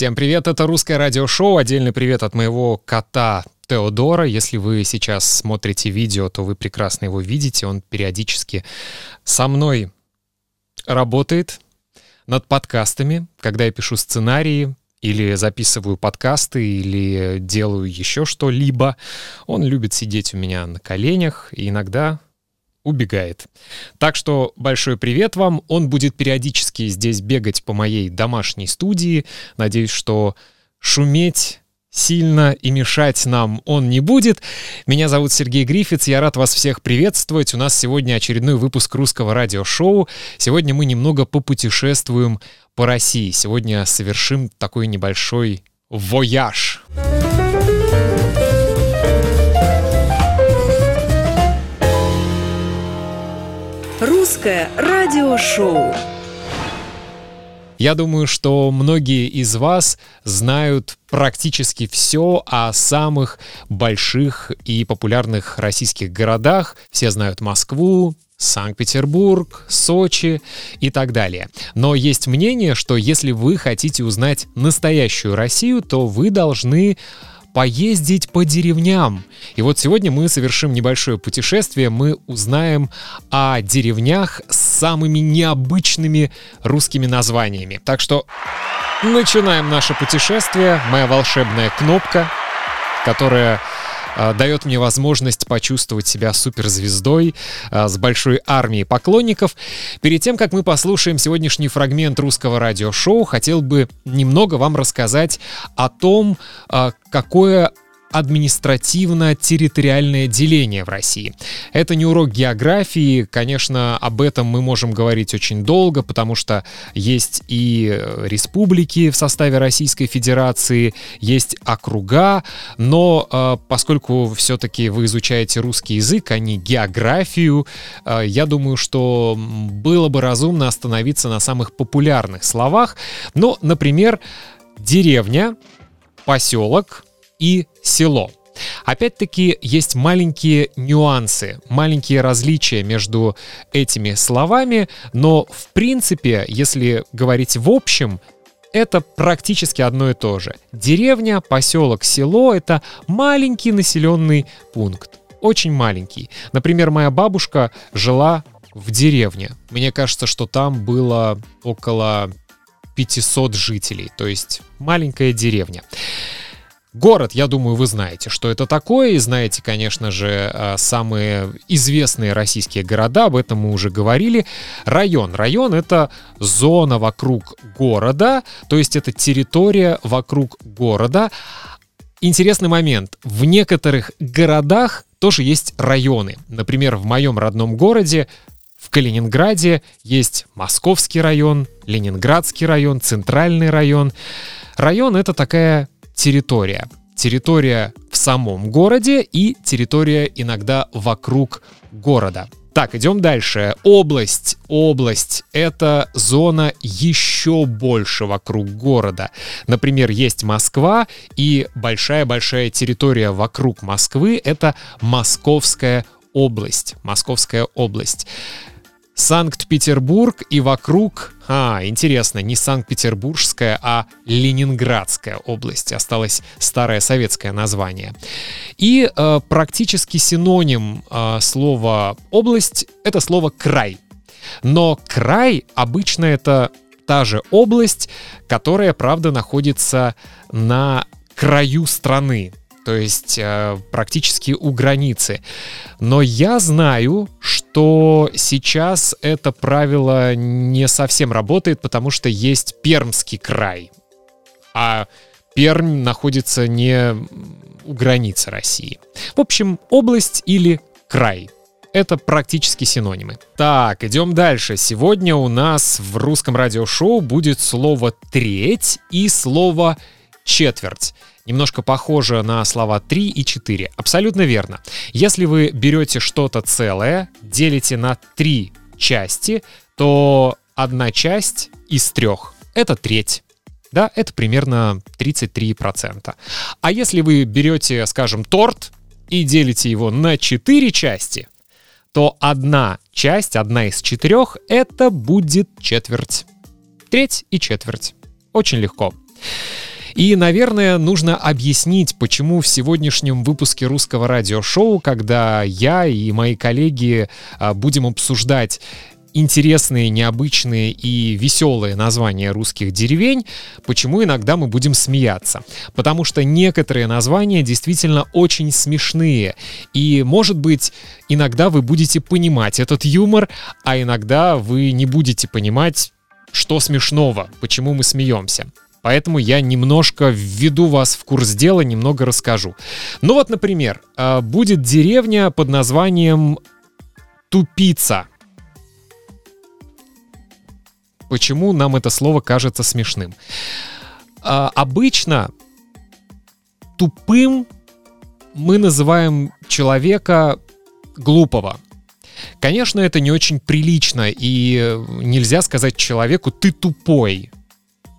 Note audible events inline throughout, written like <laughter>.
Всем привет, это русское радиошоу. Отдельный привет от моего кота Теодора. Если вы сейчас смотрите видео, то вы прекрасно его видите. Он периодически со мной работает над подкастами, когда я пишу сценарии, или записываю подкасты, или делаю еще что-либо. Он любит сидеть у меня на коленях и иногда убегает. Так что большой привет вам. Он будет периодически здесь бегать по моей домашней студии. Надеюсь, что шуметь сильно и мешать нам он не будет. Меня зовут Сергей Грифиц, я рад вас всех приветствовать. У нас сегодня очередной выпуск русского радиошоу. Сегодня мы немного попутешествуем по России. Сегодня совершим такой небольшой вояж. Русское радиошоу. Я думаю, что многие из вас знают практически все о самых больших и популярных российских городах. Все знают Москву, Санкт-Петербург, Сочи и так далее. Но есть мнение, что если вы хотите узнать настоящую Россию, то вы должны поездить по деревням. И вот сегодня мы совершим небольшое путешествие, мы узнаем о деревнях с самыми необычными русскими названиями. Так что начинаем наше путешествие. Моя волшебная кнопка, которая дает мне возможность почувствовать себя суперзвездой э, с большой армией поклонников. Перед тем, как мы послушаем сегодняшний фрагмент русского радиошоу, хотел бы немного вам рассказать о том, э, какое административно-территориальное деление в России. Это не урок географии, конечно, об этом мы можем говорить очень долго, потому что есть и республики в составе Российской Федерации, есть округа, но э, поскольку все-таки вы изучаете русский язык, а не географию, э, я думаю, что было бы разумно остановиться на самых популярных словах. Ну, например, деревня, поселок, и село. Опять-таки есть маленькие нюансы, маленькие различия между этими словами, но в принципе, если говорить в общем, это практически одно и то же. Деревня, поселок, село — это маленький населенный пункт. Очень маленький. Например, моя бабушка жила в деревне. Мне кажется, что там было около 500 жителей, то есть маленькая деревня. Город, я думаю, вы знаете, что это такое, и знаете, конечно же, э, самые известные российские города, об этом мы уже говорили. Район. Район — это зона вокруг города, то есть это территория вокруг города. Интересный момент. В некоторых городах тоже есть районы. Например, в моем родном городе в Калининграде есть Московский район, Ленинградский район, Центральный район. Район — это такая территория. Территория в самом городе и территория иногда вокруг города. Так, идем дальше. Область. Область — это зона еще больше вокруг города. Например, есть Москва, и большая-большая территория вокруг Москвы — это Московская область. Московская область. Санкт-Петербург и вокруг... А, интересно, не Санкт-Петербургская, а Ленинградская область. Осталось старое советское название. И э, практически синоним э, слова «область» — это слово «край». Но край обычно это та же область, которая, правда, находится на краю страны то есть э, практически у границы. Но я знаю, что сейчас это правило не совсем работает, потому что есть Пермский край. А Пермь находится не у границы России. В общем, область или край. Это практически синонимы. Так, идем дальше. Сегодня у нас в русском радиошоу будет слово «треть» и слово «четверть» немножко похоже на слова 3 и 4. Абсолютно верно. Если вы берете что-то целое, делите на три части, то одна часть из трех — это треть. Да, это примерно 33%. А если вы берете, скажем, торт и делите его на 4 части, то одна часть, одна из четырех, это будет четверть. Треть и четверть. Очень легко. И, наверное, нужно объяснить, почему в сегодняшнем выпуске русского радиошоу, когда я и мои коллеги а, будем обсуждать интересные, необычные и веселые названия русских деревень, почему иногда мы будем смеяться. Потому что некоторые названия действительно очень смешные. И, может быть, иногда вы будете понимать этот юмор, а иногда вы не будете понимать, что смешного, почему мы смеемся. Поэтому я немножко введу вас в курс дела, немного расскажу. Ну вот, например, а, будет деревня под названием Тупица. Почему нам это слово кажется смешным? А, обычно тупым мы называем человека глупого. Конечно, это не очень прилично, и нельзя сказать человеку «ты тупой»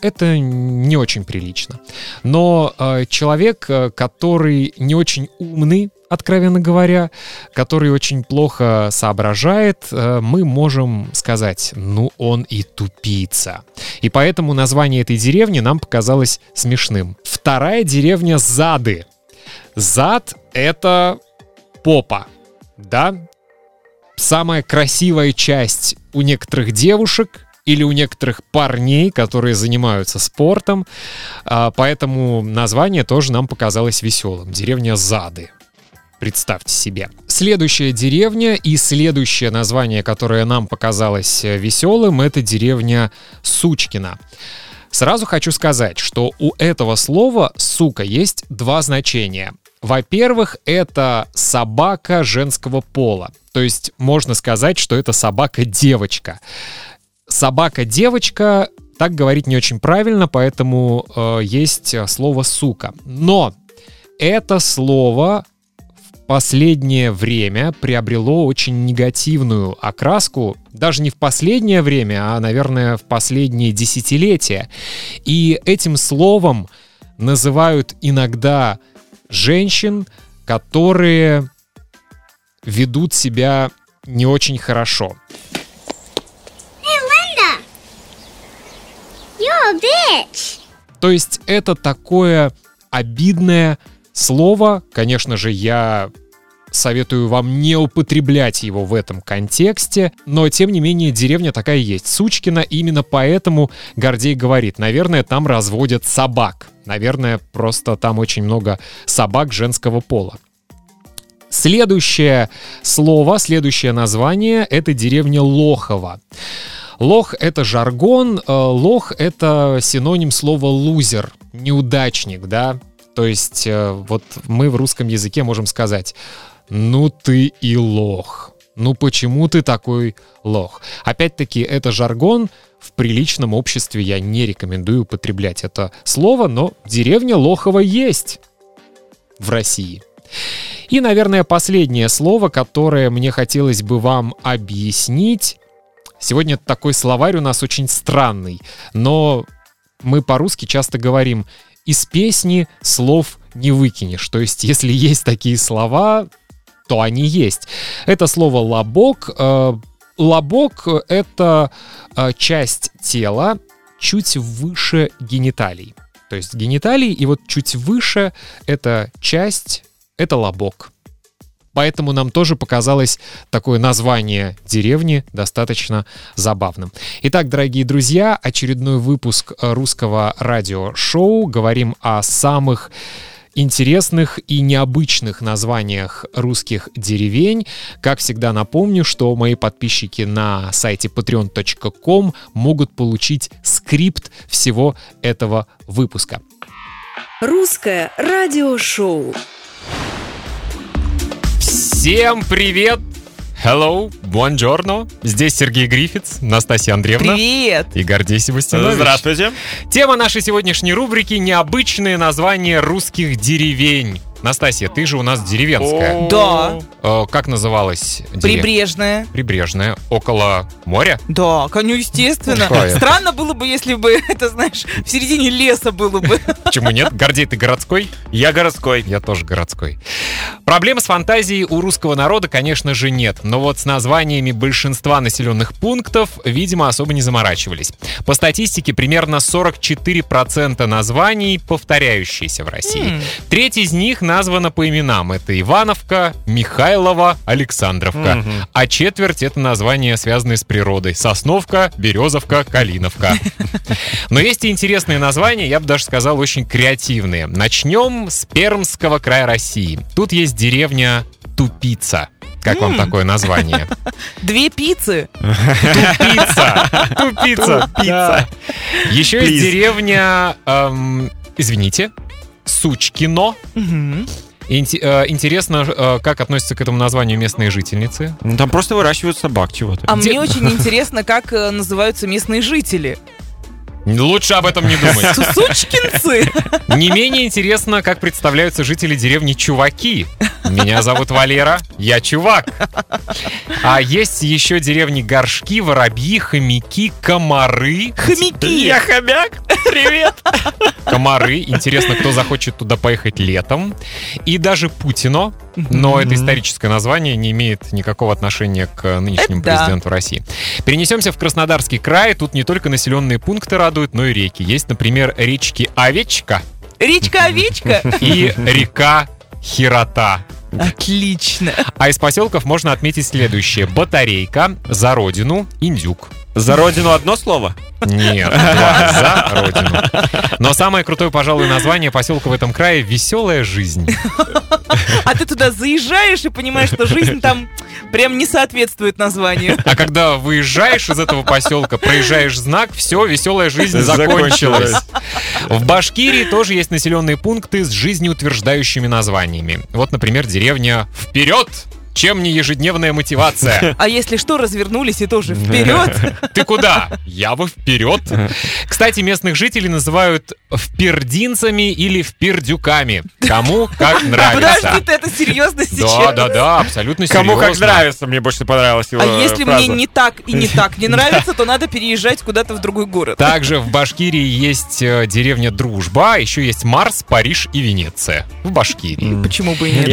это не очень прилично. Но э, человек, э, который не очень умный, откровенно говоря, который очень плохо соображает, э, мы можем сказать, ну он и тупица. И поэтому название этой деревни нам показалось смешным. Вторая деревня Зады. Зад — это попа, да? Самая красивая часть у некоторых девушек — или у некоторых парней, которые занимаются спортом. А, поэтому название тоже нам показалось веселым. Деревня Зады. Представьте себе. Следующая деревня и следующее название, которое нам показалось э, веселым, это деревня Сучкина. Сразу хочу сказать, что у этого слова «сука» есть два значения. Во-первых, это собака женского пола. То есть можно сказать, что это собака-девочка собака-девочка, так говорить не очень правильно, поэтому э, есть слово сука. Но это слово в последнее время приобрело очень негативную окраску, даже не в последнее время, а, наверное, в последние десятилетия. И этим словом называют иногда женщин, которые ведут себя не очень хорошо. Bitch. То есть это такое обидное слово. Конечно же, я советую вам не употреблять его в этом контексте, но тем не менее деревня такая есть. Сучкина именно поэтому Гордей говорит, наверное, там разводят собак. Наверное, просто там очень много собак женского пола. Следующее слово, следующее название — это деревня Лохова. Лох — это жаргон, э, лох — это синоним слова лузер, неудачник, да? То есть э, вот мы в русском языке можем сказать «ну ты и лох». Ну почему ты такой лох? Опять-таки, это жаргон, в приличном обществе я не рекомендую употреблять это слово, но деревня Лохова есть в России. И, наверное, последнее слово, которое мне хотелось бы вам объяснить, Сегодня такой словарь у нас очень странный, но мы по-русски часто говорим «из песни слов не выкинешь». То есть, если <laughs> есть такие слова, то они есть. Это слово «лобок». Э, лобок — это э, часть тела чуть выше гениталий. То есть гениталии, и вот чуть выше — это часть, это лобок. Поэтому нам тоже показалось такое название деревни достаточно забавным. Итак, дорогие друзья, очередной выпуск русского радиошоу. Говорим о самых интересных и необычных названиях русских деревень. Как всегда напомню, что мои подписчики на сайте patreon.com могут получить скрипт всего этого выпуска. Русское радиошоу. Всем привет! Hello, buongiorno. Здесь Сергей Грифиц, Настасья Андреевна. Привет! И Гордей Севастьянович. Здравствуйте. Тема нашей сегодняшней рубрики — необычные названия русских деревень. Настасья, ты же у нас деревенская. Да. Э, Как называлась деревня? Прибрежная. Прибрежная. Около моря? Да, коню естественно. Какая? Странно было бы, если бы, <laughs> это знаешь, в середине леса было бы. <laughs> Почему нет? Гордей, ты городской? Я городской. Я тоже городской. Проблем с фантазией у русского народа, конечно же, нет. Но вот с названиями большинства населенных пунктов, видимо, особо не заморачивались. По статистике, примерно 44% названий повторяющиеся в России. М. Треть из них названа по именам. Это Ивановка, Михайлова, Александровка. Мгм. А четверть — это названия, связанные с природой. Сосновка, Березовка, Калиновка. <laughs> Но есть и интересные названия, я бы даже сказал, очень креативные. Начнем с Пермского края России. Тут есть деревня Тупица. Как вам такое название? <laughs> Две пиццы. Тупица! <laughs> Тупица! Еще есть деревня... эм, Извините. Сучкино. Э, Интересно, э, как относятся к этому названию местные жительницы. Ну, там просто выращивают собак чего-то. А Где- мне очень <laughs> интересно, как э, называются местные жители. Лучше об этом не думать. Сусучкинцы. Не менее интересно, как представляются жители деревни Чуваки. <laughs> Меня зовут Валера, я Чувак. А есть еще деревни Горшки, Воробьи, Хомяки, Комары. Хомяки. хомяк. Привет. Комары. Интересно, кто захочет туда поехать летом. И даже Путино. Но это историческое название не имеет никакого отношения к нынешнему Это да. президенту России. Перенесемся в Краснодарский край. Тут не только населенные пункты радуют, но и реки. Есть, например, речки Овечка Речка-овечка. и река Хирота. Отлично. А из поселков можно отметить следующее. Батарейка, За Родину, Индюк. За родину одно слово? Нет, <laughs> два, За Родину. Но самое крутое, пожалуй, название поселка в этом крае — «Веселая жизнь». <laughs> А ты туда заезжаешь и понимаешь, что жизнь там прям не соответствует названию. А когда выезжаешь из этого поселка, проезжаешь знак, все, веселая жизнь закончилась. Закончилась. В Башкирии тоже есть населенные пункты с жизнеутверждающими названиями. Вот, например, деревня «Вперед!» Чем не ежедневная мотивация? <laughs> А если что, развернулись и тоже вперед. <laughs> Ты куда? Я бы вперед. Кстати, местных жителей называют впердинцами или впердюками. Кому как нравится. Подожди, ты это серьезно Да, сейчас? да, да, абсолютно Кому как серьезно. нравится, мне больше понравилась его А если фраза. мне не так и не так не <laughs> нравится, то надо переезжать куда-то в другой город. Также в Башкирии есть э, деревня Дружба, еще есть Марс, Париж и Венеция. В Башкирии. Почему бы и нет?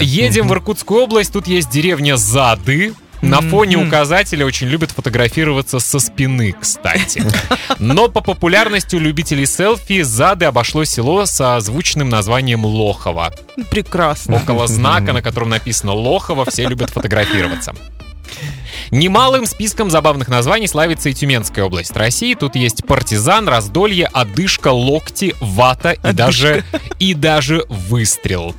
Едем в Иркутскую область, тут есть деревня Зады. На фоне Мгм. указателя очень любят фотографироваться со спины, кстати. <laughs> Но по популярности у любителей селфи Зады обошло село со звучным названием Лохово. Прекрасно. Около знака, <laughs> на котором написано Лохово, все любят фотографироваться. Немалым списком забавных названий славится и Тюменская область России. Тут есть партизан, раздолье, одышка, локти, вата и даже, и даже выстрел.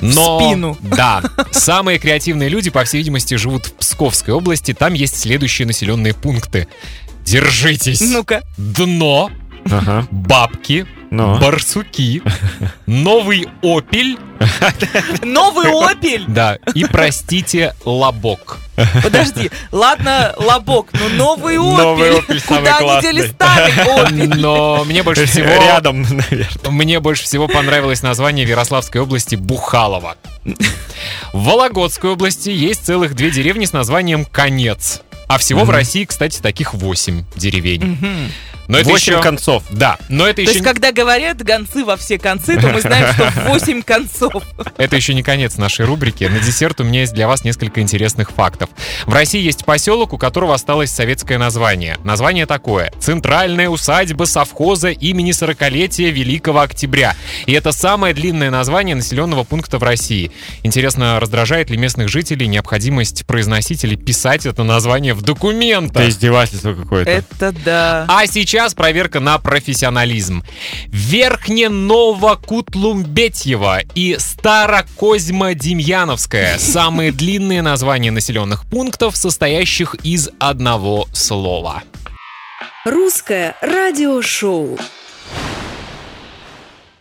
Но, спину. Да, <laughs> самые креативные люди, по всей видимости, живут в Псковской области. Там есть следующие населенные пункты. Держитесь. Ну-ка. Дно, Ага. бабки, Ну. барсуки, новый опель, Новый опель. да, и простите, лобок. Подожди. Ладно, лобок, но новый Новый опель. опель самый Куда они дели старый опель? Но мне больше <laughs> всего... Рядом, наверное. Мне больше всего понравилось название в Ярославской области Бухалово. В Вологодской области есть целых две деревни с названием Конец. А всего в России, кстати, таких восемь деревень. Мгм. Но это Восемь еще... концов. Да, но это То еще, есть, когда говорят гонцы во все концы, то мы знаем, что восемь концов. <laughs> это еще не конец нашей рубрики. На десерт у меня есть для вас несколько интересных фактов. В России есть поселок, у которого осталось советское название. Название такое. Центральная усадьба совхоза имени 40-летия Великого Октября. И это самое длинное название населенного пункта в России. Интересно, раздражает ли местных жителей необходимость произносить или писать это название в документах? Это издевательство какое-то. Это да. А сейчас проверка на профессионализм. Верхне-Новокутлумбетьево и Старокозьма-Демьяновская – самые длинные названия населенных пунктов, состоящих из одного слова. Русское радиошоу.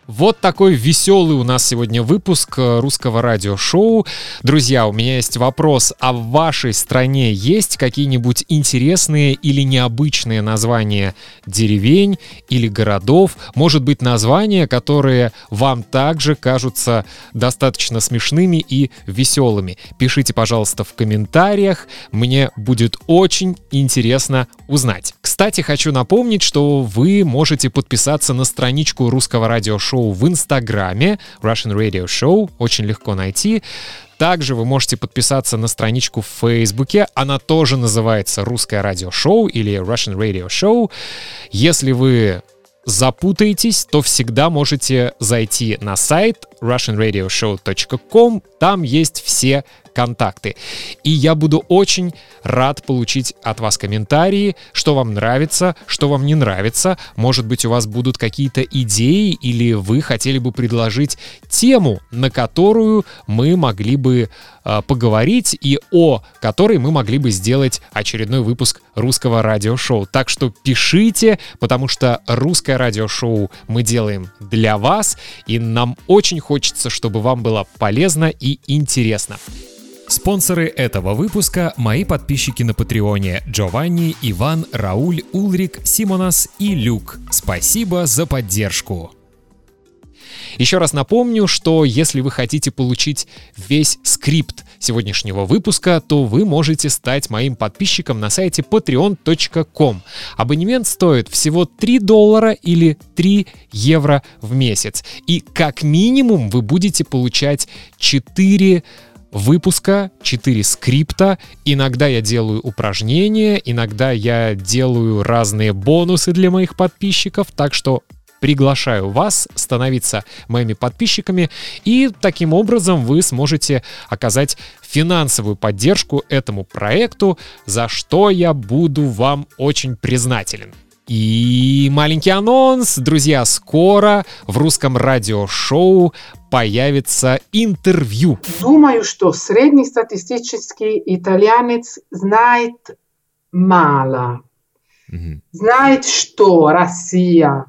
Вот такой веселый у нас сегодня выпуск э, русского радиошоу. Друзья, у меня есть вопрос. А в вашей стране есть какие-нибудь интересные или необычные названия деревень или городов? Может быть, названия, которые вам также кажутся достаточно смешными и веселыми? Пишите, пожалуйста, в комментариях. Мне будет очень интересно узнать. Кстати, хочу напомнить, что вы можете подписаться на страничку русского радиошоу шоу в Инстаграме, Russian Radio Show, очень легко найти. Также вы можете подписаться на страничку в Фейсбуке. Она тоже называется «Русское радиошоу» или Russian Radio Show. Если вы запутаетесь, то всегда можете зайти на сайт russianradioshow.com. Там есть все контакты. И я буду очень рад получить от вас комментарии, что вам нравится, что вам не нравится. Может быть, у вас будут какие-то идеи или вы хотели бы предложить тему, на которую мы могли бы э, поговорить и о которой мы могли бы сделать очередной выпуск русского радиошоу. Так что пишите, потому что русское радиошоу мы делаем для вас, и нам очень хочется, чтобы вам было полезно и интересно. Спонсоры этого выпуска — мои подписчики на Патреоне Джованни, Иван, Рауль, Улрик, Симонас и Люк. Спасибо за поддержку! Еще раз напомню, что если вы хотите получить весь скрипт сегодняшнего выпуска, то вы можете стать моим подписчиком на сайте patreon.com. Абонемент стоит всего 3 доллара или 3 евро в месяц. И как минимум вы будете получать 4 выпуска, 4 скрипта. Иногда я делаю упражнения, иногда я делаю разные бонусы для моих подписчиков, так что приглашаю вас становиться моими подписчиками, и таким образом вы сможете оказать финансовую поддержку этому проекту, за что я буду вам очень признателен. И маленький анонс, друзья, скоро в русском радиошоу появится интервью. Думаю, что среднестатистический итальянец знает мало. Мгм. Знает, что Россия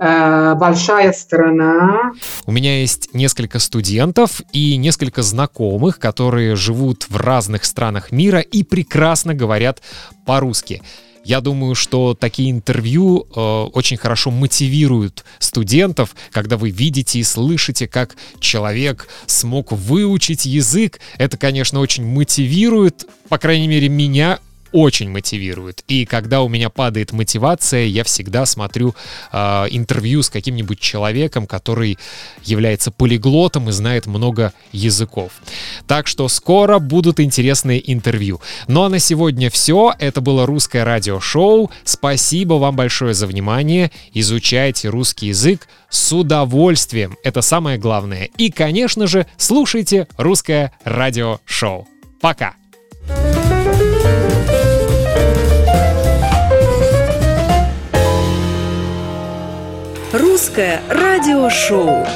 э, большая страна, У меня есть несколько студентов и несколько знакомых, которые живут в разных странах мира и прекрасно говорят по-русски. Я думаю, что такие интервью э, очень хорошо мотивируют студентов, когда вы видите и слышите, как человек смог выучить язык. Это, конечно, очень мотивирует, по крайней мере, меня очень мотивирует. И когда у меня падает мотивация, я всегда смотрю э, интервью с каким-нибудь человеком, который является полиглотом и знает много языков. Так что скоро будут интересные интервью. Ну а на сегодня все. Это было русское радиошоу. Спасибо вам большое за внимание. Изучайте русский язык с удовольствием. Это самое главное. И, конечно же, слушайте русское радиошоу. Пока! Русское радиошоу.